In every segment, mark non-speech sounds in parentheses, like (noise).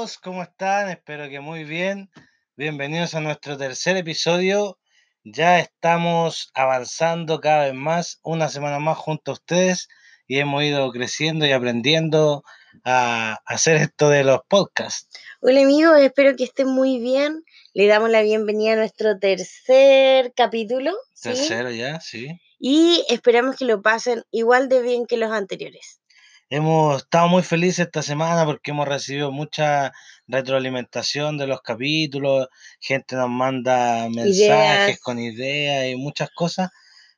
todos, ¿cómo están? Espero que muy bien. Bienvenidos a nuestro tercer episodio. Ya estamos avanzando cada vez más, una semana más junto a ustedes y hemos ido creciendo y aprendiendo a hacer esto de los podcasts. Hola amigos, espero que estén muy bien. Le damos la bienvenida a nuestro tercer capítulo. ¿sí? Tercero ya, sí. Y esperamos que lo pasen igual de bien que los anteriores. Hemos estado muy felices esta semana porque hemos recibido mucha retroalimentación de los capítulos, gente nos manda mensajes Ideas. con ideas y muchas cosas,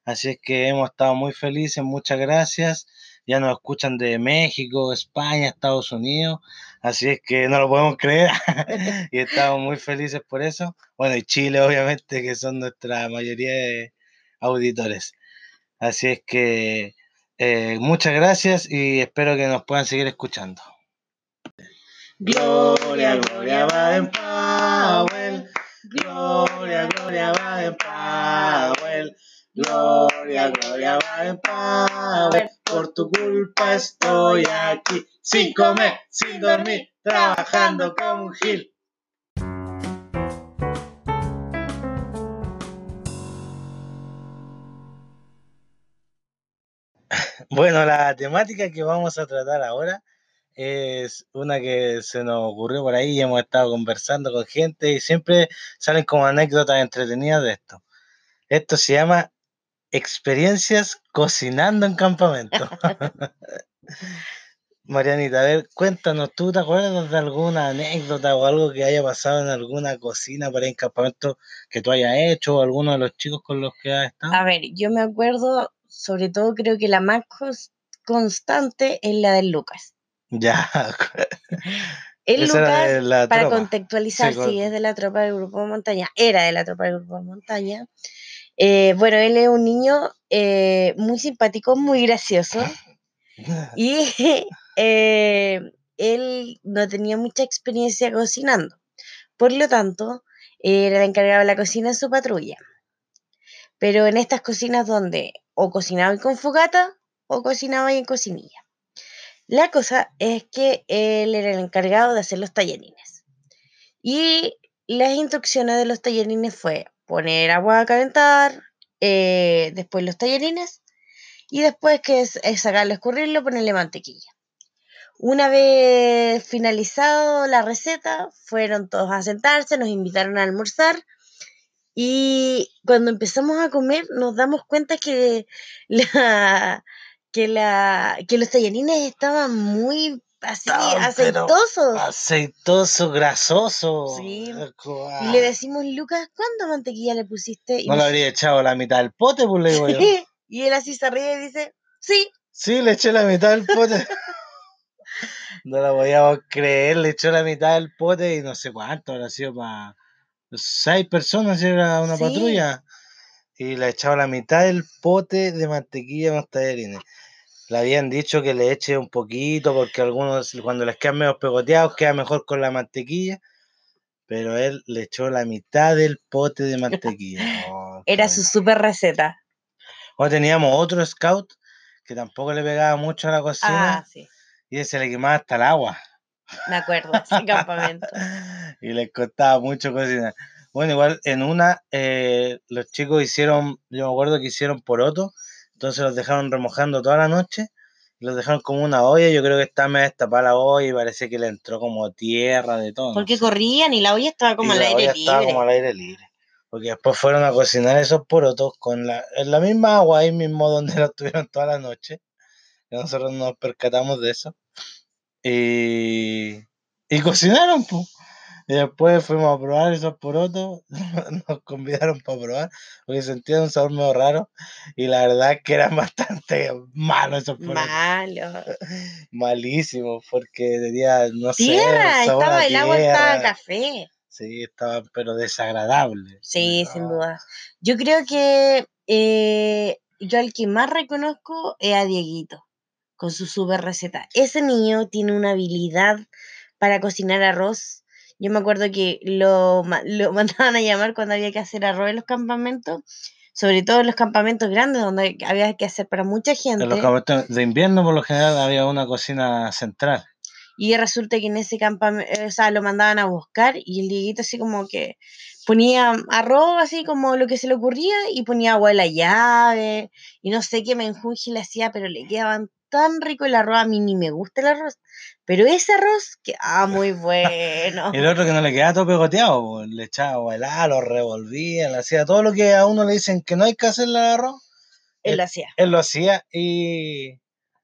así es que hemos estado muy felices, muchas gracias. Ya nos escuchan de México, España, Estados Unidos, así es que no lo podemos creer (laughs) (laughs) y estamos muy felices por eso. Bueno, y Chile obviamente que son nuestra mayoría de auditores. Así es que eh, muchas gracias y espero que nos puedan seguir escuchando. Gloria, gloria, Baden Powell. Gloria, gloria, Baden Powell. Gloria, gloria, Baden Powell. Por tu culpa estoy aquí, sin comer, sin dormir, trabajando como un gil. Bueno, la temática que vamos a tratar ahora es una que se nos ocurrió por ahí y hemos estado conversando con gente y siempre salen como anécdotas entretenidas de esto. Esto se llama experiencias cocinando en campamento. (laughs) Marianita, a ver, cuéntanos, ¿tú te acuerdas de alguna anécdota o algo que haya pasado en alguna cocina para en campamento que tú hayas hecho o alguno de los chicos con los que has estado? A ver, yo me acuerdo, sobre todo creo que la más constante es la del Lucas. Ya, (laughs) El esa Lucas, de la para tropa. contextualizar, Sí, es de la tropa del grupo de montaña, era de la tropa del grupo de montaña. Eh, bueno, él es un niño eh, muy simpático, muy gracioso. (laughs) Y (laughs) eh, él no tenía mucha experiencia cocinando. Por lo tanto, era el encargado de la cocina en su patrulla. Pero en estas cocinas donde o cocinaba con fogata o cocinaba en cocinilla. La cosa es que él era el encargado de hacer los tallarines. Y las instrucciones de los tallarines fue poner agua a calentar, eh, después los tallarines y después que es, es sacarlo, escurrirlo, ponerle mantequilla. Una vez finalizado la receta, fueron todos a sentarse, nos invitaron a almorzar y cuando empezamos a comer nos damos cuenta que, la, que, la, que los tallarines estaban muy así pero aceitosos. Aceitoso, grasoso. Sí. co- Y le decimos, Lucas, ¿cuánta mantequilla le pusiste? Y No le habría echado la mitad del pote, pues le digo yo. y él así se ríe y dice, sí, Sí, le eché la mitad del pote. (laughs) No la podíamos creer, le echó la mitad del pote y no sé cuánto habrá sido para seis personas, era una Sí. patrulla. Y le echaba la mitad del pote de mantequilla a los tallarines. Le habían dicho que le eche un poquito porque algunos cuando les quedan medio pegoteados queda mejor con la mantequilla. Pero él le echó la mitad del pote de mantequilla. (laughs) Oh, era su super receta. O teníamos otro scout que tampoco le pegaba mucho a la cocina Ah, sí, y ese le quemaba hasta el agua. me acuerdo, ese campamento. (laughs) y les costaba mucho cocinar. Bueno, igual en una eh, los chicos hicieron, yo me acuerdo que hicieron poroto, entonces los dejaron remojando toda la noche, los dejaron como una olla, yo creo que estaba medio destapada la olla y parece que le entró como tierra de todo. no Porque sé. corrían y la olla estaba como Y al la aire olla estaba libre. como al aire libre. Porque después fueron a cocinar esos porotos con la, en la misma agua, ahí mismo donde (laughs) los tuvieron toda la noche. Y nosotros nos percatamos de eso. Y, y cocinaron, pues. Y después fuimos a probar esos porotos. (laughs) Nos convidaron para probar. Porque sentían un sabor medio raro. Y la verdad es que eran (laughs) bastante malos esos porotos. Malo. Malísimos. Porque tenía, no sé, Tierra, un sabor a estaba, el agua estaba café. Sí, estaba, pero desagradable. Sí, sin duda. Yo creo que eh, yo al que más reconozco es a Dieguito, con su super receta. Ese niño tiene una habilidad para cocinar arroz. Yo me acuerdo que lo, lo (laughs) mandaban a llamar cuando había que hacer arroz en los campamentos, sobre todo en los campamentos grandes donde había que hacer para mucha gente. En los campamentos de invierno, por lo general, había una cocina central. Y resulta que en ese campamento, o sea, lo mandaban a buscar y el Dieguito así como que ponía arroz así como lo que se le ocurría y ponía agua de la llave y no sé qué menjunje le hacía, pero le quedaban tan rico el arroz, a mí ni me gusta el arroz, pero ese arroz quedaba muy (laughs) bueno. El otro que no le quedaba todo pegoteado, le echaba agua helada, lo revolvía, le hacía todo lo que a uno le dicen que no hay que hacerle al arroz, Él lo hacía. él lo hacía y,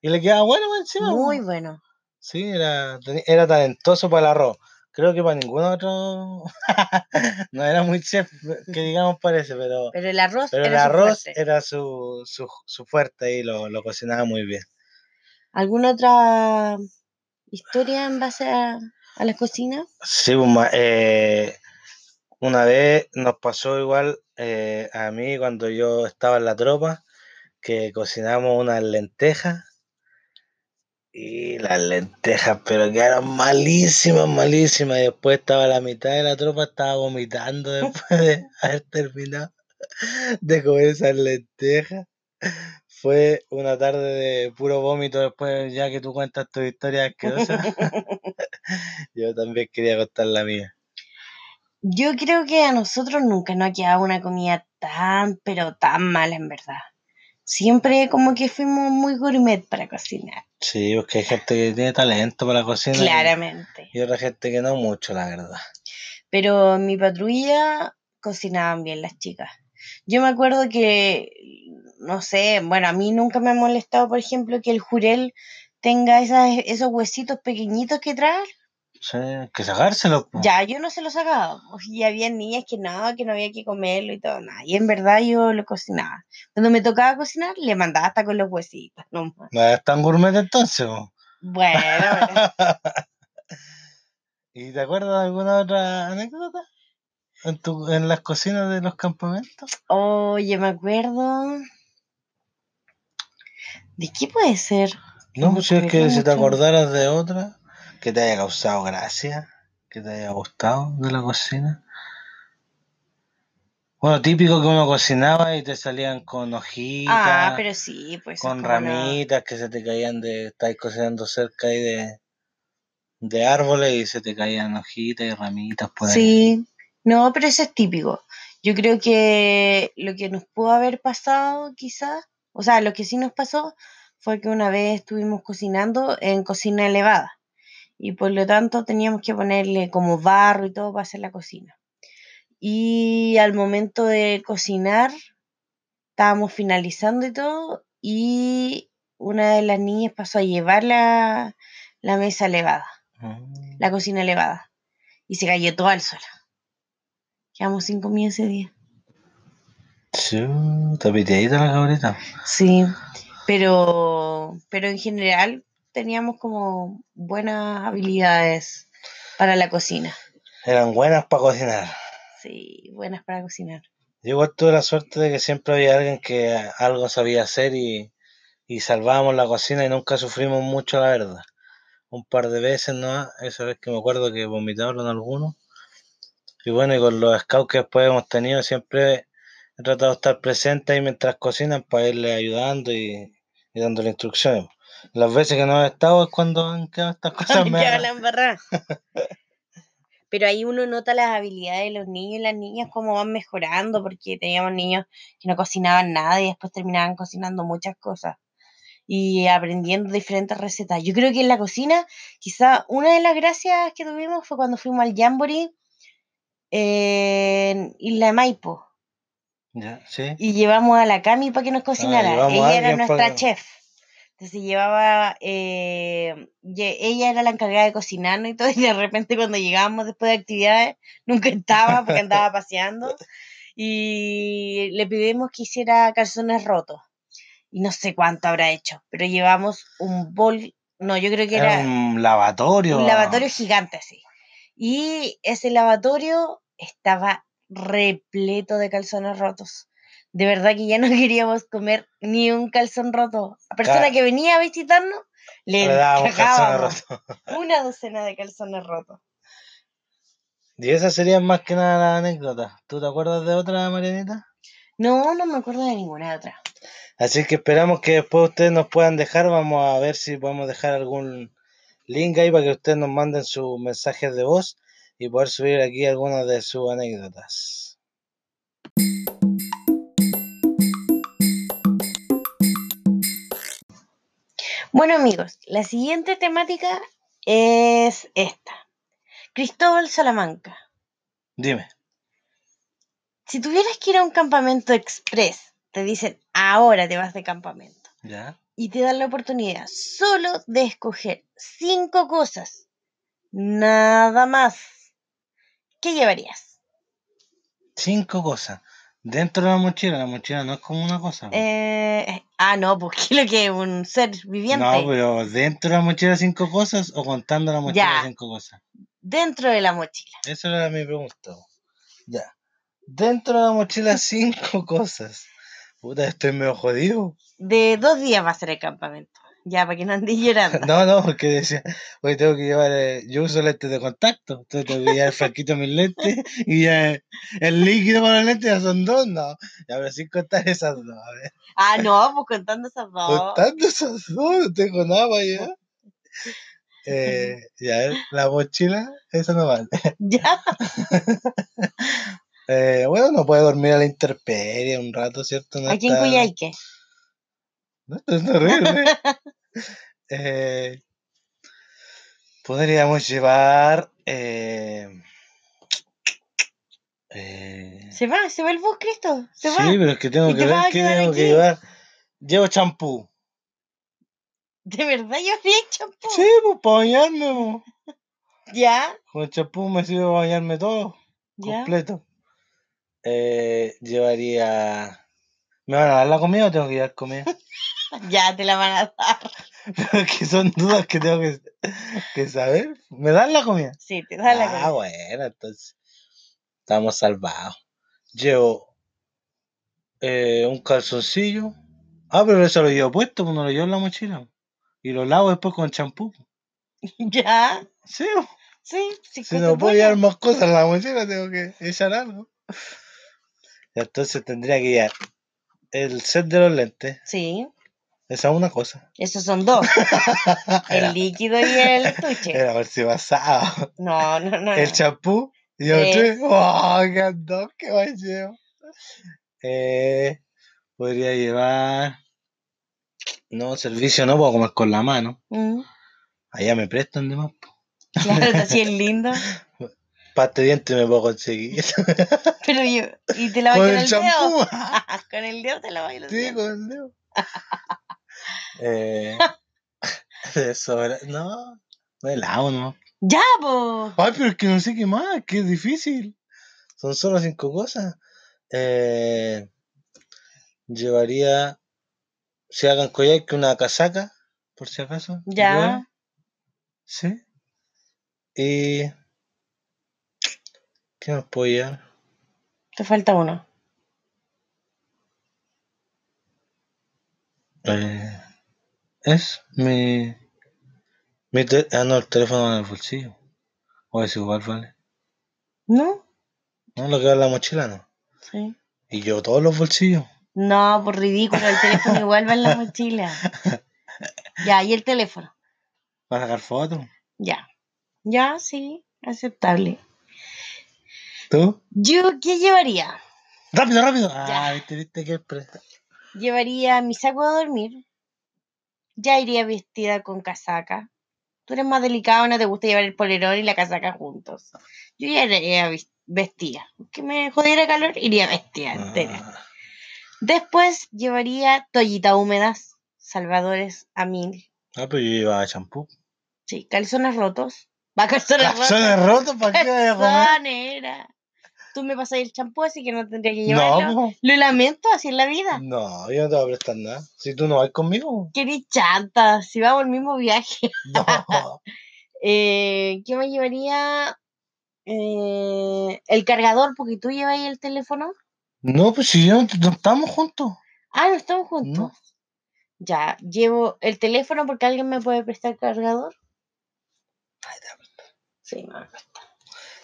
y le quedaba bueno encima. Muy bueno. Sí, era, era talentoso para el arroz. Creo que para ningún otro (laughs) no era muy chef, que digamos parece, pero, Pero el arroz pero el era su arroz fuerte. era su, su, su fuerte y lo, lo cocinaba muy bien. ¿Alguna otra historia en base a, a la cocina? Sí, pues, eh, una vez nos pasó igual eh, a mí cuando yo estaba en la tropa, que cocinamos unas lentejas y las lentejas, pero quedaron malísimas, malísimas. Y después estaba la mitad de la tropa, estaba vomitando después de (laughs) haber terminado de comer esas lentejas. Fue una tarde de puro vómito después, ya que tú cuentas tu historia asquerosa. (laughs) Yo también quería contar la mía. Yo creo que a nosotros nunca nos ha quedado una comida tan, pero tan mala en verdad. Siempre como que fuimos muy gourmet para cocinar. Sí, porque hay gente que tiene talento para la cocina y- Claramente. y otra gente que no mucho, la verdad. Pero en mi patrulla cocinaban bien las chicas. Yo me acuerdo que, no sé, bueno, a mí nunca me ha molestado, por ejemplo, que el jurel tenga esas, esos huesitos pequeñitos que trae. Sí, que sacárselo. po. Ya, yo no se lo sacaba. Y había niñas que no, que no había que comerlo y todo, nada. Y en verdad yo lo cocinaba. Cuando me tocaba cocinar, le mandaba hasta con los huesitos. (laughs) nomás. No es tan gourmet entonces. po. Bueno, (laughs) ¿Y te acuerdas de alguna otra anécdota? ¿En, tu, en las cocinas de los campamentos? oye, me acuerdo. ¿De qué puede ser? No, pues si es que si te acordaras de otra que te haya causado gracia, que te haya gustado de la cocina. Bueno, típico que uno cocinaba y te salían con hojitas, Ah, pero sí, pues. con ramitas que se te caían de, estáis cocinando cerca ahí de, de árboles y se te caían hojitas y ramitas por ahí. Sí, no, pero eso es típico. Yo creo que lo que nos pudo haber pasado, quizás, o sea, lo que sí nos pasó fue que una vez estuvimos cocinando en cocina elevada y por lo tanto teníamos que ponerle como barro y todo para hacer la cocina. Y al momento de cocinar, estábamos finalizando y todo, y una de las niñas pasó a llevar la, la mesa elevada, Mm. la cocina elevada, y se cayó todo al suelo. Quedamos sin comida ese día. Chuta, la cabrita. Sí, pero, pero en general teníamos como buenas habilidades para la cocina. Eran buenas para cocinar. Sí, buenas para cocinar. Yo igual tuve la suerte de que siempre había alguien que algo sabía hacer y, y salvábamos la cocina y nunca sufrimos mucho, la verdad. Un par de veces, ¿no? Esa vez que me acuerdo que vomitaron algunos. Y bueno, y con los scouts que después hemos tenido, siempre he tratado de estar presente ahí mientras cocinan para irles ayudando y, y dándole instrucciones. Las veces que no he estado es cuando han quedado estas (laughs) cosas embarrada. (laughs) Pero ahí uno nota las habilidades de los niños y las niñas cómo van mejorando, porque teníamos niños que no cocinaban nada y después terminaban cocinando muchas cosas y aprendiendo diferentes recetas. Yo creo que en la cocina, quizá una de las gracias que tuvimos fue cuando fuimos al Jamboree en Isla de Maipo Ya, sí. y llevamos a la Cami para que nos cocinara. llevamos a ella era nuestra chef. Entonces llevaba, eh, ella era la encargada de cocinarnos y todo, y de repente cuando llegábamos después de actividades, (laughs) nunca estaba porque andaba paseando, y le pedimos que hiciera calzones rotos. Y no sé cuánto habrá hecho, pero llevamos un bol, no, yo creo que Era era un lavatorio. un lavatorio gigante así. Y ese lavatorio estaba repleto de calzones rotos. De verdad que ya no (laughs) queríamos comer ni un calzón roto. A persona Claro. que venía a visitarnos, le, Le dábamos (laughs) una docena de calzones rotos. Y esas serían más que nada las anécdotas. ¿Tú te acuerdas de otra, Marianita? No, no me acuerdo de ninguna otra. Así que esperamos que después ustedes nos puedan dejar. Vamos a ver si podemos dejar algún link ahí para que ustedes nos manden sus mensajes de voz y poder subir aquí algunas de sus anécdotas. Bueno amigos, la siguiente temática es esta. Cristóbal Salamanca. Dime. Si tuvieras que ir a un campamento express, te dicen ahora te vas de campamento ¿Ya? y te dan la oportunidad solo de escoger cinco cosas, nada más. ¿Qué llevarías? Cinco cosas. Dentro de la mochila, la mochila no es como una cosa. po. Eh, ah, no, pues (laughs) ¿qué es lo que es un ser viviente? no, pero dentro de la mochila cinco cosas o contando la mochila Ya. cinco cosas. Dentro de la mochila. Esa era mi pregunta. Ya. Dentro de la mochila (laughs) cinco cosas. Puta, estoy medio jodido. De dos días va a ser el campamento. Ya, para que no andes llorando. No, no, porque decía, hoy tengo que llevar, eh, yo uso lentes de contacto, entonces tengo que llevar de mis lentes y ya el líquido para los lentes ya son dos, no. Ya, pero sin contar esas dos, a ver. Ah, no, pues contando esas dos. Contando esas dos, no tengo nada para allá. Eh, ya, la mochila, eso no vale. (laughs) Ya, (laughs) Eh, bueno, no puede dormir a la intemperie un rato, ¿cierto? No aquí en está- Cuyaique. No, es horrible. eh, podríamos llevar. Eh, eh, Se va, se va el bus, Cristo. Se sí, va. pero es que tengo ¿Y que te ver qué tengo que llevar. Llevo champú. ¿De verdad yo champú? Sí, pues para bañarme. Ya, Con el champú me sirve para bañarme todo, ya. completo. Eh, llevaría. ¿Me van a dar la comida o tengo que llevar comida? (laughs) Ya te la van a dar. (laughs) Que son dudas que tengo que, que saber. ¿Me dan la comida? Sí, te da la ah, comida. bueno, entonces estamos salvados. Llevo eh, un calzoncillo. Ah, pero eso lo llevo puesto, pues no lo llevo en la mochila. Y lo lavo después con champú. (laughs) Ya, Sí, sí, sí. si no puedo llevar más cosas en la mochila, tengo que echar algo. Entonces tendría que llevar el set de los lentes. Sí, Esa es una cosa. esos son dos. (laughs) El líquido y el estuche. era por si pasaba. No, no, no. El champú. Y yo Eh. ¡Oh, qué andón, qué mal llevo! Eh, podría llevar. No, servicio no puedo comer con la mano. Mm, Allá me prestan de más. Claro, así es (laughs) lindo. Pasta de dientes me puedo conseguir. (laughs) Pero yo, ¿y te la con con el el dedo? (laughs) con el dedo te la a sí, con el dedo. Eh, (laughs) de sobra- No, me lavo, ¿no? Ya, po. Ay, pero es que no sé qué más, que es difícil. Son solo cinco cosas. Eh, llevaría, si hagan collar, que una casaca, por si acaso. Ya. Sí. Y. ¿Qué más puedo llevar? Te falta uno. Eh, es mi. mi te- ah, no, el teléfono en el bolsillo. O es igual, vale. ¿No? No, lo que va en la mochila, no. Sí. Y yo todos los bolsillos. No, por ridículo, el teléfono (laughs) igual va en la mochila. Ya, y el teléfono. Para sacar fotos. Ya. Ya, sí, aceptable. ¿Tú? ¿Yo qué llevaría? Rápido, rápido. Ya. Ah, viste, viste que Llevaría mi saco de dormir. Ya iría vestida con casaca. Tú eres más delicado, no te gusta llevar el polerón y la casaca juntos. Yo ya iría vestida. Que me jodiera calor, iría vestida entera. Ah, Después llevaría toallitas húmedas, salvadores a mil. ah, pero yo llevaba champú. Sí, calzones rotos. Va, calzones rotos. ¿Calzones rotos? ¿Para qué a? Calzones, era. Tú me pasas el champú, así que no tendría que llevarlo. No. Lo lamento, así es la vida. no, yo no te voy a prestar nada. Si tú no vas conmigo. Eres chanta, si vamos al mismo viaje. (laughs) No. Eh, ¿Qué me llevaría? Eh, el cargador, porque tú llevas el teléfono. No, pues si yo no, no estamos juntos. Ah, no estamos juntos. No. Ya, llevo el teléfono porque alguien me puede prestar cargador. Sí, me va a prestar.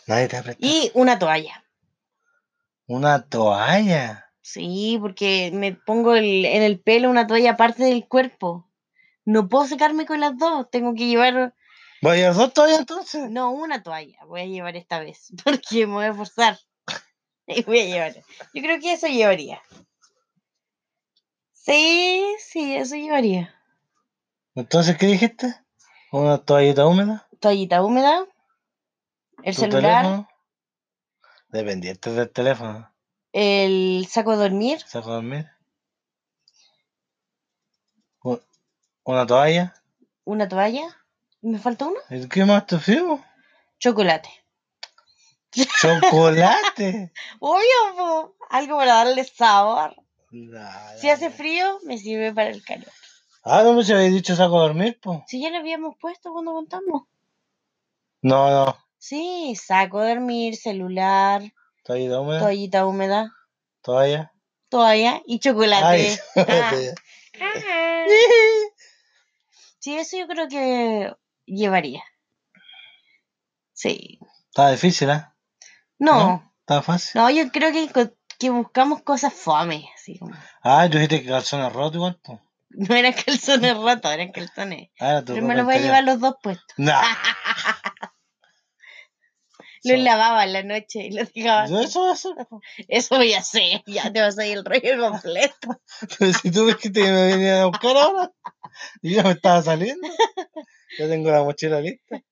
Nadie te va a prestar. Y una toalla. Una toalla. Sí, porque me pongo el- en el pelo una toalla aparte del cuerpo. No puedo secarme con las dos. Tengo que llevar ¿Va a llevar dos toallas entonces? No, una toalla voy a llevar esta vez, (laughs) porque me voy a forzar. Y voy a llevar. Yo creo que eso llevaría. Sí, sí, eso llevaría. Entonces, ¿qué dijiste? ¿Una toallita húmeda? Toallita húmeda, el ¿Tu celular, teléfono? Dependiente del teléfono. el saco de dormir, ¿Saco a dormir? ¿Una toalla? una toalla. ¿Me falta uno? ¿Y ¿Qué más te fuimos? Chocolate. ¡Chocolate! (laughs) Obvio, po, algo para darle sabor. Nah, Si hace frío, me sirve para el calor. Ah, no me se había dicho saco a dormir, pues. Si ya lo habíamos puesto cuando contamos. No, no. Sí, saco de dormir, celular, Toallita húmeda. toallita húmeda, Toalla. toalla y chocolate. Ay, (laughs) Ah. Sí, eso yo creo que llevaría. Sí. Estaba difícil, ¿eh? No, Estaba fácil. no, yo creo que, que buscamos cosas fome, así como. Ah, tú dijiste que calzones rotos igual. (laughs) No eran calzones rotos, eran calzones. Ah, Pero me los voy a llevar los dos puestos. Nah. (laughs) Los lavaba en la noche y los dejaba. Yo eso. Eso voy a hacer, ya te vas a ir el rollo completo. Pero si tú ves que te me venían a buscar ahora, y ya me estaba saliendo. Ya tengo la mochila lista.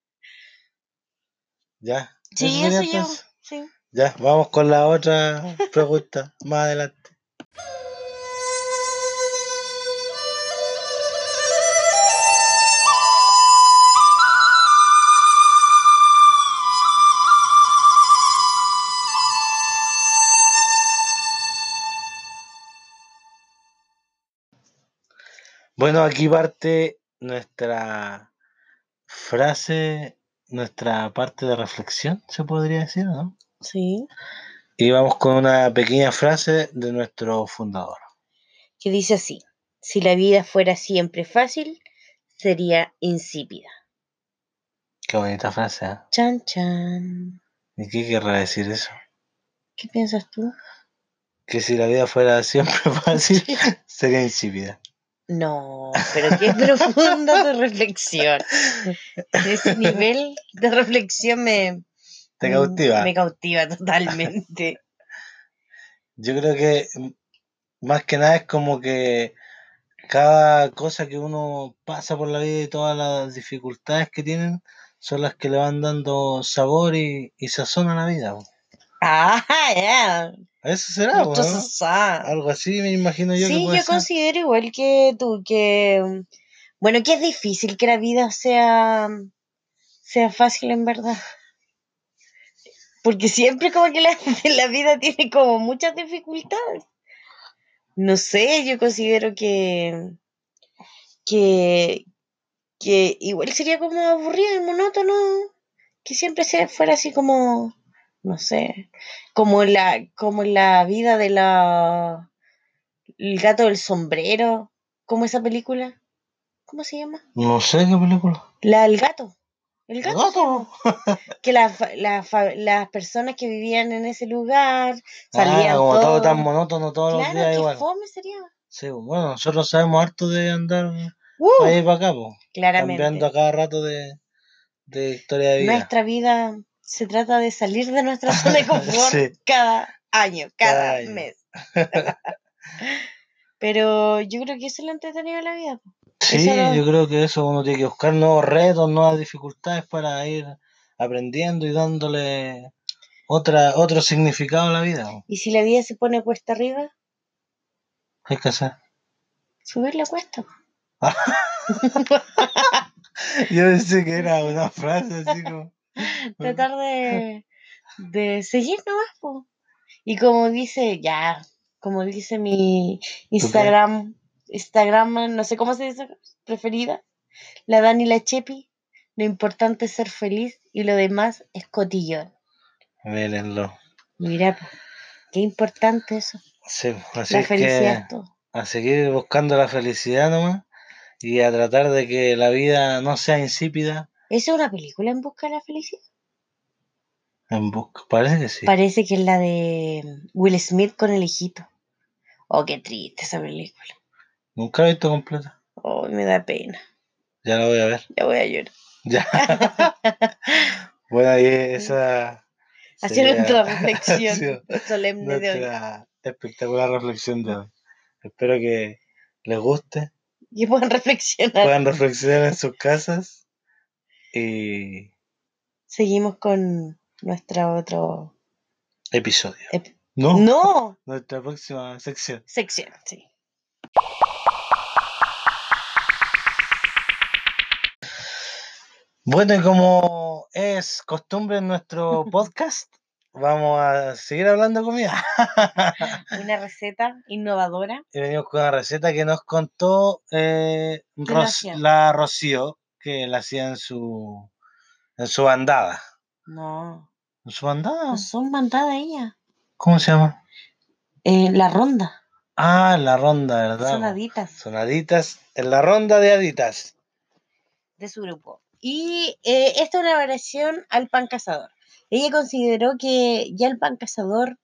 Ya. Sí, eso yo. Sí. Ya, vamos con la otra pregunta más adelante. Bueno, aquí parte nuestra frase, nuestra parte de reflexión, se podría decir, ¿no? Sí. Y vamos con una pequeña frase de nuestro fundador. Que dice así: Si la vida fuera siempre fácil, sería insípida. Qué bonita frase, ¿eh? Chan, chan. ¿Y qué querrá decir eso? ¿Qué piensas tú? Que si la vida fuera siempre (laughs) fácil, (laughs) sería insípida. No, pero qué profunda tu reflexión. Ese nivel de reflexión me, Te cautiva. Me cautiva totalmente. (laughs) Yo creo que más que nada es como que cada cosa que uno pasa por la vida y todas las dificultades que tienen son las que le van dando sabor y, y sazón a la vida. Ah, ya. Eso será, ¿no? Algo así me imagino yo Sí, yo ser. considero igual que tú, que bueno, que es difícil que la vida sea, sea fácil en verdad. Porque siempre como que la, (laughs) la vida tiene como muchas dificultades. No sé, yo considero que, que, que igual sería como aburrido y monótono que siempre fuera así como, no sé, como la, como la vida de la el gato del sombrero, como esa película, ¿cómo se llama? No sé qué película. La del gato. El ¿El gato. gato? (laughs) Que la la fa- las personas que vivían en ese lugar Ah, salían como todo todos- tan monótono todos los Claro, días qué igual. fome sería. Sí, bueno, nosotros sabemos harto de andar Uh, para y para acá, po, claramente. cambiando a cada rato de, de historia de vida. Nuestra vida se trata de salir de nuestra (laughs) zona de confort Sí. cada año, cada, Cada año. mes. (laughs) Pero yo creo que eso es lo entretenido de la vida. Sí, lo- yo creo que eso uno tiene que buscar nuevos retos, nuevas dificultades para ir aprendiendo y dándole otra, otro significado a la vida. Y si la vida se pone cuesta arriba, ¿Qué hay que hacer? subir la cuesta. (laughs) Yo pensé que era una frase así como... (laughs) tratar de, de seguir nomás. po. Y como dice, ya, como dice mi Instagram, Instagram, no sé cómo se dice, preferida, la Dani la Chepi, lo importante es ser feliz y lo demás es cotillón. Mírenlo. Mira, po, qué importante eso. Sí, así la es felicidad que todo. a seguir buscando la felicidad nomás y a tratar de que la vida no sea insípida ¿Esa es una película en busca de la felicidad? En busca. Parece que sí. Parece que es la de Will Smith con el hijito. Oh, qué triste esa película. Nunca la he visto completa. Oh, me da pena. Ya la voy a ver. Ya voy a llorar. Ya. (laughs) bueno, ahí esa. (laughs) Hacer ha (laughs) reflexión solemne de hoy. espectacular reflexión de hoy. Espero que les guste, Y puedan reflexionar. puedan reflexionar en sus casas y Seguimos con nuestra otro episodio. ep- No, No, (laughs) nuestra próxima sección. sección, sí. Bueno, y como es costumbre en nuestro (laughs) podcast, vamos a seguir hablando de comida. (laughs) Una receta innovadora. y venimos con una receta que nos contó eh, ¿Quién la Ros- hacía? la Rocío, que la hacía en su, en su bandada. No, ¿En su bandada? no son mandadas ella. ¿Cómo se llama? Eh, la ronda, Ah, la ronda, ¿verdad? sonaditas Sonaditas, en la ronda de aditas. de su grupo. Y eh, esta es una variación al pan cazador. Ella consideró que ya el pan cazador,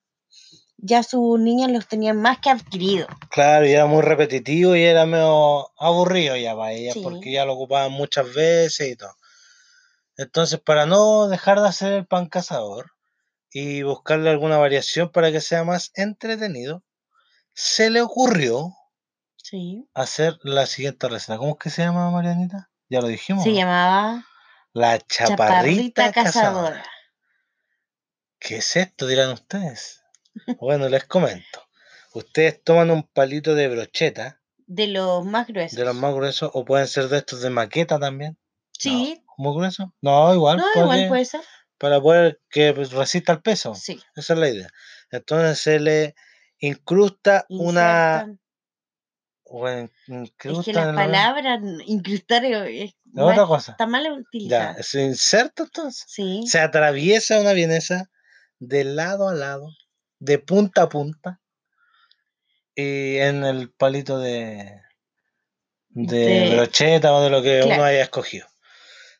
ya sus niñas los tenían más que adquirido. Claro, y era muy repetitivo y era medio aburrido ya para ellas, Sí. porque ya lo ocupaban muchas veces y todo. Entonces, para no dejar de hacer el pan cazador y buscarle alguna variación para que sea más entretenido, se le ocurrió Sí. hacer la siguiente receta. ¿Cómo es que se llama, Marianita? Ya lo dijimos. Se ¿no? llamaba La chaparrita, Chaparrita cazadora. Cazadora. ¿Qué es esto? Dirán ustedes. (laughs) Bueno, les comento. Ustedes toman un palito de brocheta, De los más gruesos. de los más gruesos, o pueden ser de estos de maqueta también. Sí, ¿Muy grueso? No, igual. no, igual puede ser. Para poder que pues, resista el peso. Sí. Esa es la idea. Entonces se le incrusta una. Bueno, Es que las palabras incrustar es mal- otra cosa. está mal Ya, utilizada. se inserta entonces. Sí. Se atraviesa una vienesa de lado a lado, de punta a punta, y en el palito de, de, De- brocheta o de lo que uno haya escogido.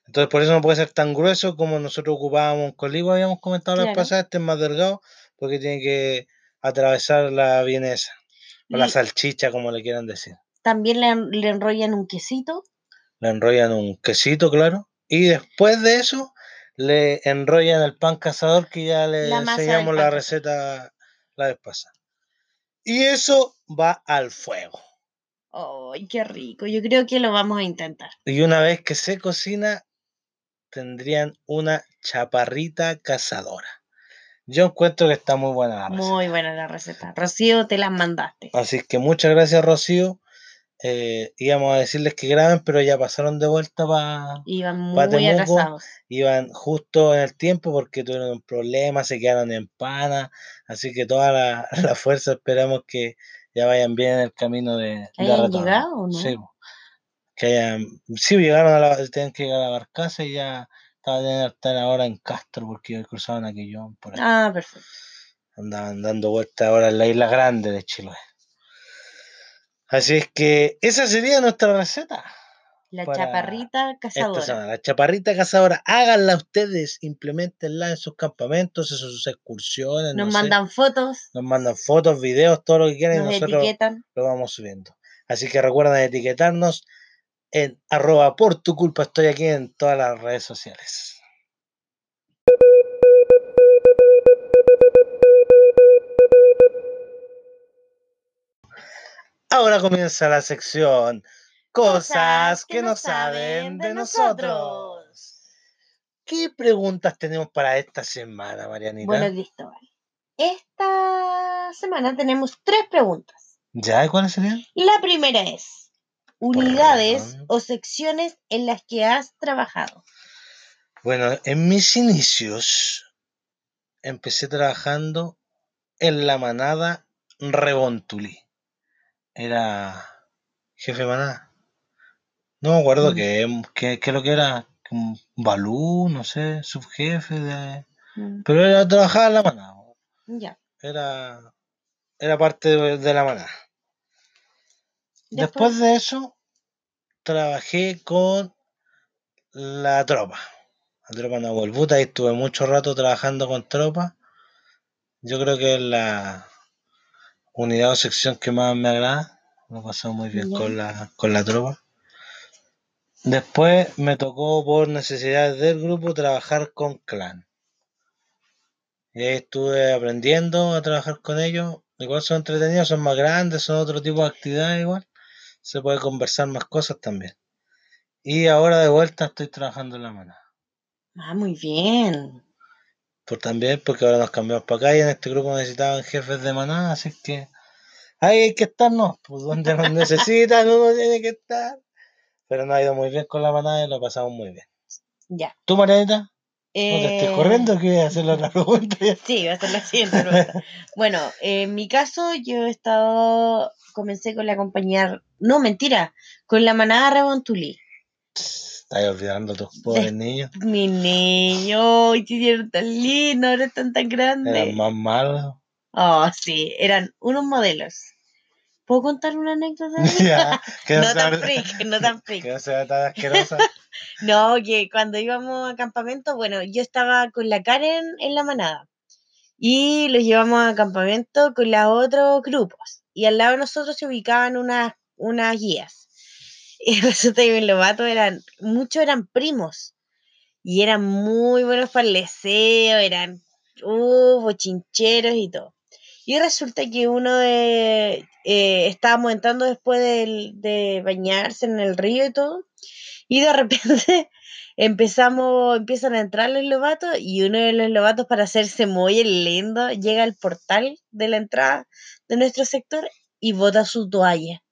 Entonces, por eso no puede ser tan grueso como nosotros ocupábamos con Ligua, habíamos comentado la vez Claro. pasada. Este es más delgado porque tiene que atravesar la vienesa o la salchicha, como le quieran decir. también le, le enrollan un quesito. Le enrollan un quesito, claro, y después de eso le enrollan el pan cazador que ya le enseñamos la receta la vez pasada. Y eso va al fuego. ¡Ay, qué rico! Yo creo que lo vamos a intentar. Y una vez que se cocina, tendrían una chaparrita cazadora. Yo encuentro que está muy buena la receta. Muy buena la receta. Rocío, te las mandaste. Así que muchas gracias, Rocío. Eh, íbamos a decirles que graben, pero ya pasaron de vuelta para... Iban muy Pa' Temuco. atrasados. Iban justo en el tiempo porque tuvieron un problema, se quedaron en pana. Así que toda la, (laughs) la fuerza esperamos que ya vayan bien en el camino de, de ¿Hayan retorno. llegado o no? Sí. Que hayan... Sí, llegaron a la... Tienen que llegar a Barcaza y ya estaban estar ahora en Castro porque cruzaban aquello por ahí. Ah, perfecto. Andaban dando vueltas ahora en la isla grande de Chiloé. Así es que esa sería nuestra receta. La chaparrita cazadora. semana. La chaparrita cazadora, háganla ustedes, implementenla en sus campamentos, en sus excursiones. Nos no sé. mandan fotos, nos mandan fotos, videos, todo lo que quieran y nos nosotros etiquetan. lo vamos subiendo. Así que recuerden etiquetarnos en arroba por tu culpa. Estoy aquí en todas las redes sociales. Ahora comienza la sección Cosas que no saben de nosotros. ¿Qué preguntas tenemos para esta semana, Marianita? Bueno, Cristóbal. Esta semana tenemos tres preguntas. ¿Ya? ¿Y cuáles serían? La primera es, unidades o secciones en las que has trabajado. Bueno, en mis inicios empecé trabajando en la manada Rebontulí. Era jefe de manada. No me acuerdo Mm. qué, qué, qué es lo que era. Un balú, no sé, subjefe de... Mm, Pero era trabajaba en la manada. Ya. Era, era parte de, de la manada. Después de eso, trabajé con la tropa. La tropa Nahuel Buta y estuve mucho rato trabajando con tropa. Yo creo que es la unidad o sección que más me agrada. Lo he pasado muy bien con la, con la tropa. Después me tocó por necesidades del grupo trabajar con clan. Y ahí estuve aprendiendo a trabajar con ellos. Igual son entretenidos, son más grandes, son otro tipo de actividades igual. Se puede conversar más cosas también. Y ahora de vuelta estoy trabajando en la manada. Ah, muy bien. Pues también porque ahora nos cambiamos para acá y en este grupo necesitaban jefes de manada, así que ahí hay que estar, ¿no? Pues donde nos necesitan (laughs) uno tiene que estar. Pero nos ha ido muy bien con la manada y lo pasamos muy bien. Ya. ¿Tú, Marianita? ¿No te estoy Eh, corriendo? que voy a hacer la otra pregunta? ya? Sí, va a ser la siguiente pregunta. (laughs) Bueno, en mi caso, yo he estado, comencé con la compañía, no, mentira, con la manada Rebontulí. Estás olvidando a tus pobres (laughs) niños. Mi niño, ¡ay, qué eran tan lindos, ahora están tan grandes. Eran más malos. Oh, sí, eran unos modelos. ¿Puedo contar una anécdota? (laughs) ya, que no, no tan freak, no tan freak. que no sea tan asquerosa. No, que cuando íbamos a campamento, bueno, yo estaba con la Karen en la manada y los llevamos a campamento con los otros grupos y al lado de nosotros se ubicaban unas, unas guías. (laughs) Y resulta que en Lobato eran, muchos eran primos y eran muy buenos para el leseo, eran uh, y todo. Y resulta que uno de, eh, estábamos entrando después del- de bañarse en el río y todo, y de repente (laughs) empezamos, empiezan a entrar los lobatos y uno de los lobatos para hacerse muy lindo llega al portal de la entrada de nuestro sector y bota su toalla.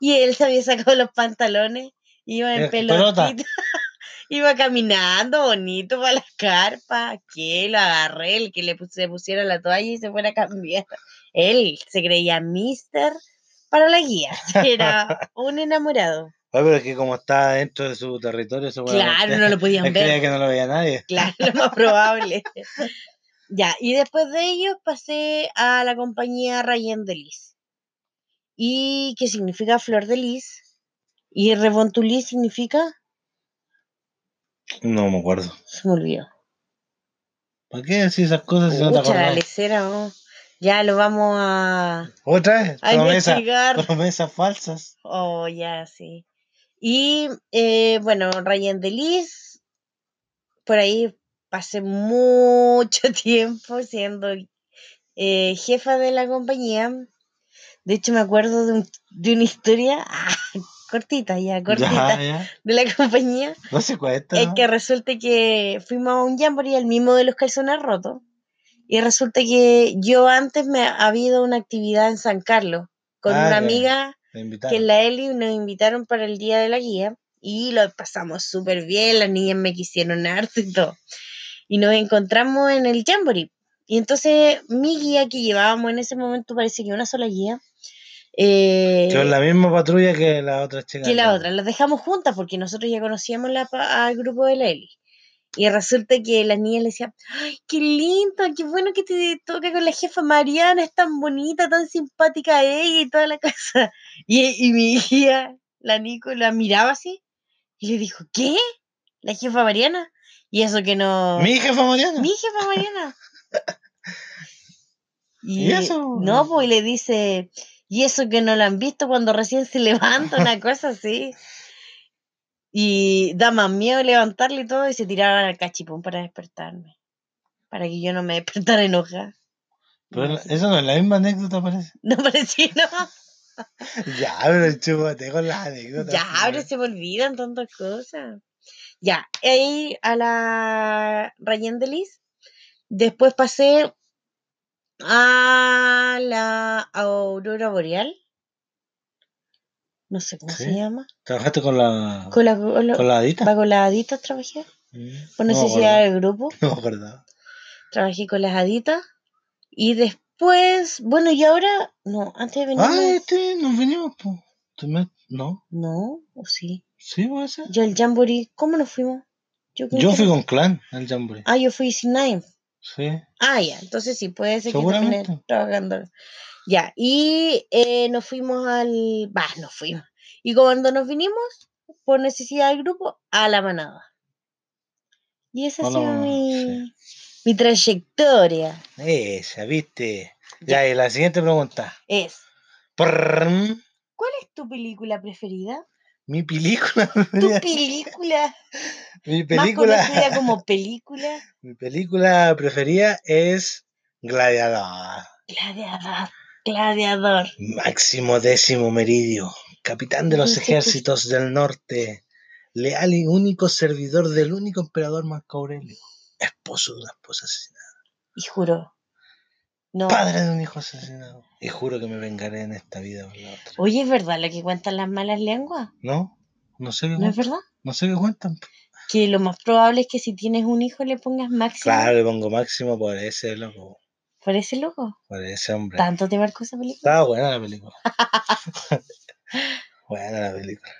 Y él se había sacado los pantalones, iba en Eh, pelota. pelotita, (laughs) iba caminando bonito para las carpas, que lo agarré, el que le se pusiera la toalla y se fuera a cambiar. Él se creía mister para la guía, (laughs) era un enamorado. Pero es que como está dentro de su territorio, Claro, (laughs) no lo podían él creía ver. que no lo veía nadie. Claro, lo más probable. (laughs) Ya, y después de ello pasé a la compañía Rayen de Lis. ¿Y qué significa flor de lis? ¿Y Revontulí significa? No me acuerdo. Se me olvidó. ¿Para qué decir esas cosas si no te la lecera, oh. Ya lo vamos a, Otra vez, promesa, promesas falsas. Oh, ya, sí. Y eh, bueno, Rayen de Lis, por ahí pasé mucho (laughs) tiempo siendo eh, jefa de la compañía. De hecho, me acuerdo de, un- de una historia ah, (laughs) cortita, ya, cortita, Ya, ya. de la (laughs) compañía. No se cuenta. Es ¿no? que resulta que fuimos a un jamboree, el mismo de los calzones rotos. Y resulta que yo antes me había ido a una actividad en San Carlos con Ah, una ya. amiga que en la Eli nos invitaron para el día de la guía y lo pasamos súper bien, las niñas me quisieron (laughs) harto y todo. Y nos encontramos en el Jamboree. Y entonces mi guía que llevábamos en ese momento parece que una sola guía. eh, la misma patrulla que la otra chica. que la otra, las dejamos juntas porque nosotros ya conocíamos la, al grupo de la Eli. Y resulta que las niñas le decían, ¡ay, qué lindo! ¡Qué bueno que te toca con la jefa Mariana! Es tan bonita, tan simpática ella y toda la (laughs) cosa. Y, y mi guía, la Nico, la miraba así y le dijo, ¿qué? ¿La jefa Mariana? Y eso que no... Mi jefa Mariana. Mi jefa Mariana. (laughs) ¿Y eso? No, pues y le dice, y eso que no la han visto cuando recién se levanta, una cosa así. Y da más miedo levantarle y todo, y se tiraban al cachipón para despertarme. Para que yo no me (laughs) despertara enojada. Pero No, eso no es la misma anécdota, parece. (laughs) no parecía, no. (laughs) Ya, pero chúpate con las anécdotas. Ya, pero se me olvidan tantas cosas. Ya, ahí a la Rayen de Lis. Después pasé a la Aurora Boreal. No sé cómo se llama. ¿Trabajaste con la, Con la, con la, con la adita? con las haditas trabajé. Mm, Por no necesidad acordaba. del grupo. (laughs) No acordaba. Trabajé con las haditas. Y después, bueno, y ahora, no, antes de venir. Ah, este, nos venimos, pues. No, No, o sí. sí, puede ser. Yo el Jamboree, ¿cómo nos fuimos? Yo, Yo fui con Clan al Jamboree. Ah, yo fui sin nadie. Sí. Ah, ya, entonces sí, puede ser que también trabajando. Ya, y eh, nos fuimos al. Va, nos fuimos. Y cuando nos vinimos, por necesidad del grupo, a la manada. Y esa ha sido mi, mi trayectoria. Esa, viste. Ya, y la siguiente pregunta. Es: Prrrm. ¿Cuál es tu película preferida? Mi película (laughs) Tu película. Mi Más película. conocida como (laughs) película. Mi película preferida es Gladiador. Gladiador. Gladiador. Máximo décimo meridio, capitán de los ejércitos del norte, leal y único servidor del único emperador Marco Aurelio, esposo de una esposa asesinada, Y juro. No. padre de un hijo asesinado. Y juro que me vengaré en esta vida o en la otra. Oye, ¿es verdad lo que cuentan las malas lenguas? ¿No? No sé qué ¿No es verdad? No sé qué cuentan. Que lo más probable es que si tienes un hijo le pongas máximo. Claro, le pongo máximo por ese loco, Por ese loco. por ese hombre. ¿Tanto te marcó esa película? Estaba buena la película. (laughs) buena la película.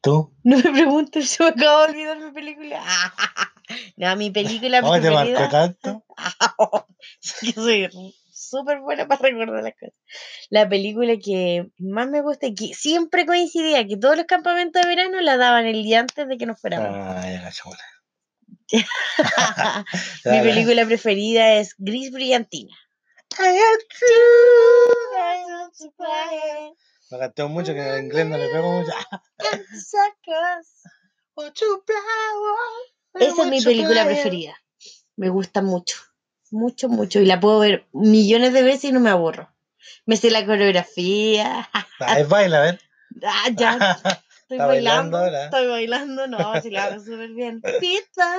¿Tú? No me preguntes, se me acaba de olvidar mi película. (laughs) no, mi película ¿Cómo te marcó tanto? (laughs) Yo soy súper buena para recordar las cosas. La película que más me gusta y que siempre coincidía que todos los campamentos de verano la daban el día antes de que nos fuéramos. Ah, ya la. (laughs) Mi película preferida es Gris Brillantina. Me gastó mucho que en inglés no le pego mucho. Esa es mi película preferida. Me gusta mucho. Mucho, mucho. Y la puedo ver millones de veces y no me aburro. Me sé la coreografía. Ah, es baila, a ver. Ah, ya. (laughs) Estoy Está bailando. Estoy bailando. No, si la hago súper bien. (laughs) Pizza.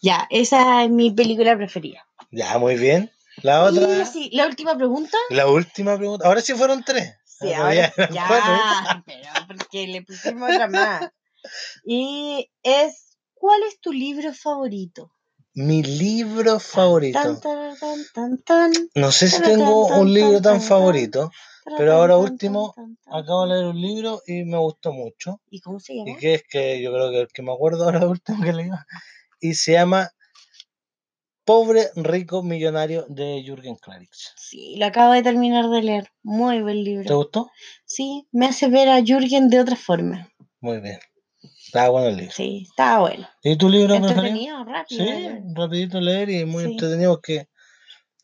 Ya, esa es mi película preferida. Ya, muy bien. La Y otra. sí, la última pregunta. La última pregunta. Ahora sí fueron tres. Sí, Ahora ahora (laughs) ya cuatro. pero porque le pusimos otra más. Y es, ¿cuál es tu libro favorito? Mi libro favorito. Tan, tan, tan, tan, tan, No sé si tengo un libro tan, favorito, pero ahora último, acabo de leer un libro y me gustó mucho. ¿Y cómo se llama? Y que es que yo creo que el que me acuerdo ahora (laughs) último que leí. Y se llama Pobre Rico Millonario de Jürgen Klarich. Sí, lo acabo de terminar de leer. Muy buen ¿Te libro. gustó? Sí, me hace ver a Jürgen de otra forma. Muy bien. Estaba bueno el libro. Sí, estaba bueno. ¿Y tu libro preferido? Entretenido, rápido. Sí, rapidito leer y muy Sí. entretenido que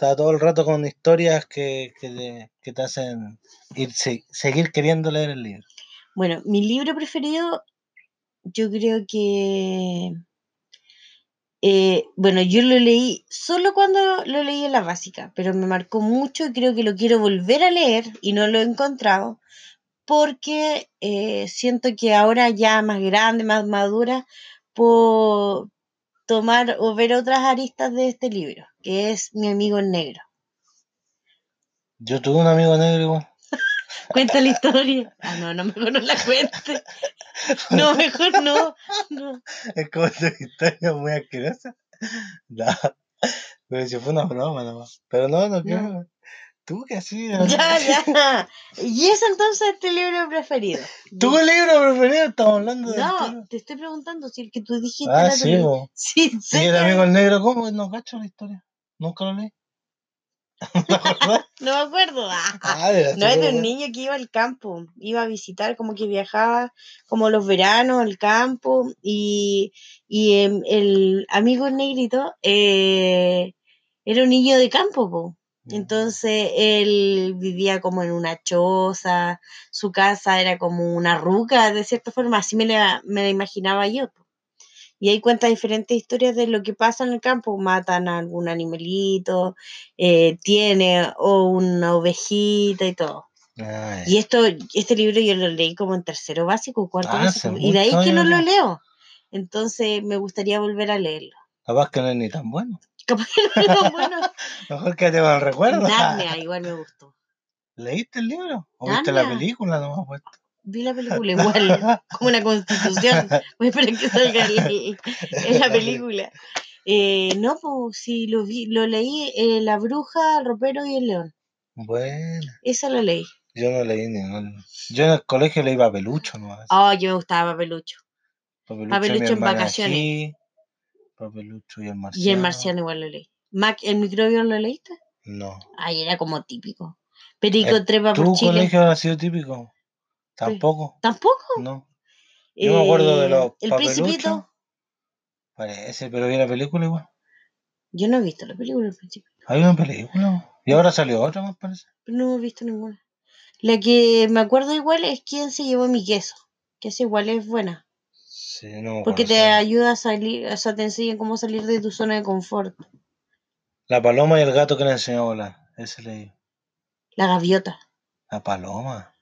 está todo el rato con historias que, que, te, que te hacen ir, se- seguir queriendo leer el libro. Bueno, mi libro preferido, yo creo que. eh, bueno, yo lo leí solo cuando lo leí en la básica, pero me marcó mucho y creo que lo quiero volver a leer y no lo he encontrado porque eh, siento que ahora ya más grande, más madura, puedo tomar o ver otras aristas de este libro, que es Mi amigo el negro. Yo tuve un amigo negro igual. (laughs) Cuenta la historia. Ah, no, no, mejor no la cuente. (laughs) No, mejor no. no. Es como tu historia muy asquerosa. No, pero si fue una broma nomás. Pero no, no quiero. Tú que así. ¿no? Ya, ya. Y es entonces este libro preferido. ¿Tu libro preferido? Estamos hablando de. No, te estoy preguntando si el que tú dijiste Ah, era tu sí, bo. Sí, Sí, el amigo el negro, ¿cómo? No cacho la historia. Nunca lo leí. (laughs) ¿No me acuerdo. Ah, Ah, No, es de un niño que iba al campo, iba a visitar, como que viajaba como los veranos al campo y, y em, el amigo negrito eh, era un niño de campo, po. Entonces él vivía como en una choza, su casa era como una ruca, de cierta forma, así me la, me la imaginaba yo. Y ahí cuenta diferentes historias de lo que pasa en el campo, matan a algún animalito, eh, tiene o una ovejita y todo. Y esto, este libro yo lo leí como en tercero básico, cuarto Ah, básico, y de ahí que no lo leo. Entonces me gustaría volver a leerlo. Capaz que no es ni tan bueno. (laughs) Capaz que no es tan bueno. (laughs) Mejor que te con el recuerdo. Narnia, igual me gustó. ¿Leíste el libro? ¿O viste la Narnia. película? No me acuerdo. Vi la película igual, (laughs) como una constitución. Voy a esperar que salga en la película. Eh, no, pues sí, lo, vi, lo leí, eh, La Bruja, el Ropero y el León. Bueno, Esa la leí. yo no leí ningún. Yo en el colegio leí Papelucho nomás. Oh, yo me gustaba Papelucho. Papelucho, en vacaciones. Papelucho y el marciano. Y el Marciano igual lo leí. Mac, ¿El microbio lo leíste? No. Ay, era como típico. Perico Eh, trepa por ¿Tu Chile. colegio ha sido típico? Tampoco. ¿Tampoco? No. Yo me acuerdo de los Eh, El papeluchos. Principito. Parece, pero vi la película igual. Yo no he visto la película El Principito. Hay una película. Y ahora salió otra, me parece. Pero no he visto ninguna. La que me acuerdo igual es quién se llevó mi queso, que esa igual es buena, Sí, no porque te ayuda a salir, o sea, te enseña cómo salir de tu zona de confort. La paloma y el gato que le enseñó a volar. Ese leí. La gaviota. La paloma.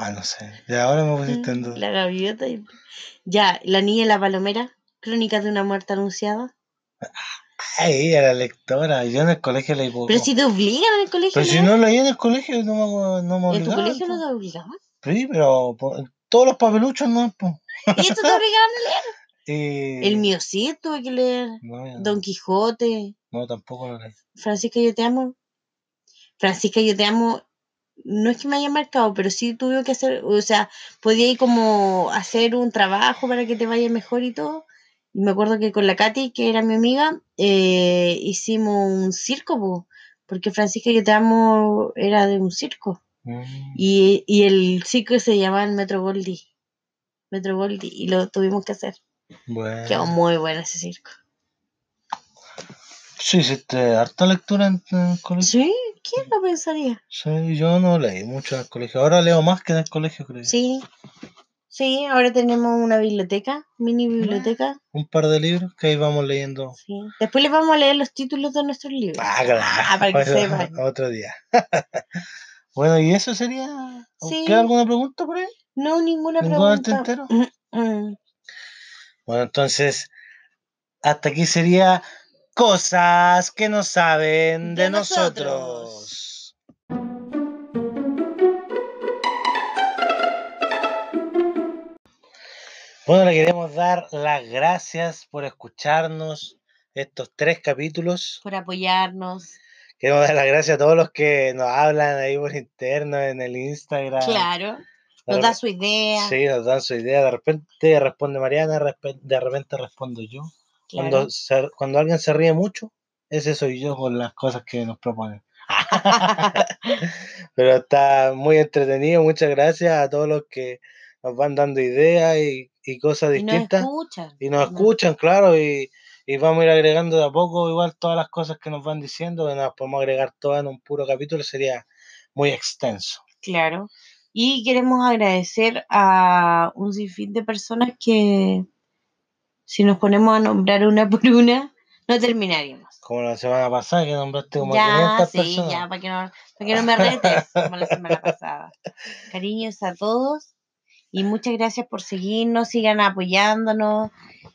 Ah, no sé. Ya ahora me pusiste en duda. La gaviota. y- Ya, la niña y la palomera. Crónicas de una muerte anunciada. Ay, ella era lectora. Yo en el colegio leí poco. Pero si te obligan en el colegio. Pero a si no leí en el colegio, no me, no me ¿En tu obligaban, colegio no te obligaban? Sí, pero todos los papeluchos no, po. ¿Y esto te obligaban a leer? Y... (laughs) El mío sí tuve que leer. No, no. Don Quijote. No, tampoco lo leí. Francisca, yo te amo. Francisca, yo te amo. No es que me haya marcado, pero sí tuve que hacer, o sea, podía ir como hacer un trabajo para que te vaya mejor y todo. Y me acuerdo que con la Katy, que era mi amiga, eh, hicimos un circo, po, porque Francisca, yo te amo, era de un circo. Mm. Y, y el circo se llamaba el Metro Goldie. Metro Goldie, y lo tuvimos que hacer. Bueno. Quedó muy bueno ese circo. Sí, hiciste harta lectura en, en el colegio. ¿Sí? ¿Quién lo pensaría? Sí, yo no leí mucho en el colegio. Ahora leo más que en el colegio, creo. Sí. Sí, ahora tenemos una biblioteca, mini biblioteca. Un par de libros que ahí vamos leyendo. Sí. Después les vamos a leer los títulos de nuestros libros. Ah, claro. Ah, para que (laughs) Otro- sepan. Otro día. (laughs) bueno, ¿y eso sería? Sí. ¿Queda alguna pregunta por ahí? No, ninguna ¿Ninguna al pregunta. tintero? Mm, Bueno, entonces, hasta aquí sería cosas que no saben de, De nosotros. Bueno, le queremos dar las gracias por escucharnos estos tres capítulos. Por apoyarnos. Queremos dar las gracias a todos los que nos hablan ahí por interno en el Instagram. Claro. Nos da repe- su idea. Sí, nos dan su idea. De repente responde Mariana, de repente respondo yo. Claro. Cuando, se- cuando alguien se ríe mucho, ese soy yo con las cosas que nos proponen. (laughs) Pero está muy entretenido. Muchas gracias a todos los que nos van dando ideas y, y cosas y nos distintas. escuchan. Y nos escuchan, claro, y, y vamos a ir agregando de a poco igual todas las cosas que nos van diciendo, que nos podemos agregar todas en un puro capítulo, sería muy extenso. Claro. Y queremos agradecer a un sinfín de personas que, si nos ponemos a nombrar una por una, no terminaríamos. Como la semana pasada que nombraste como ya, 500 sí, personas. ya, para que, no, para que no me retes, como la semana pasada. (laughs) Cariños a todos y muchas gracias por seguirnos, sigan apoyándonos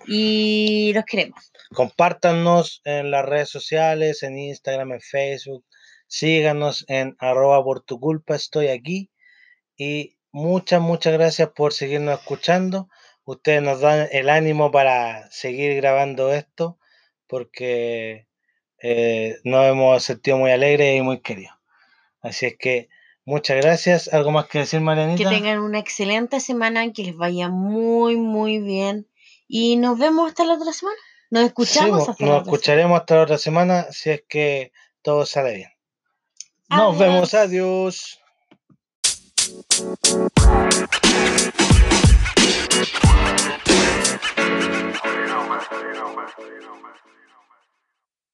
y los queremos. Compártanos en las redes sociales, en Instagram, en Facebook. Síganos en arroba por tu culpa, estoy aquí. Y muchas, muchas gracias por seguirnos escuchando. Ustedes nos dan el ánimo para seguir grabando esto porque eh, nos hemos sentido muy alegres y muy queridos. Así es que muchas gracias. ¿Algo más que decir, Que Marianita? tengan una excelente semana, que les vaya muy, muy bien y nos vemos hasta la otra semana. Nos Sí, escuchamos mo- hasta la nos otra escucharemos hasta la otra semana si es que todo sale bien. Nos vemos, adiós. You know, man.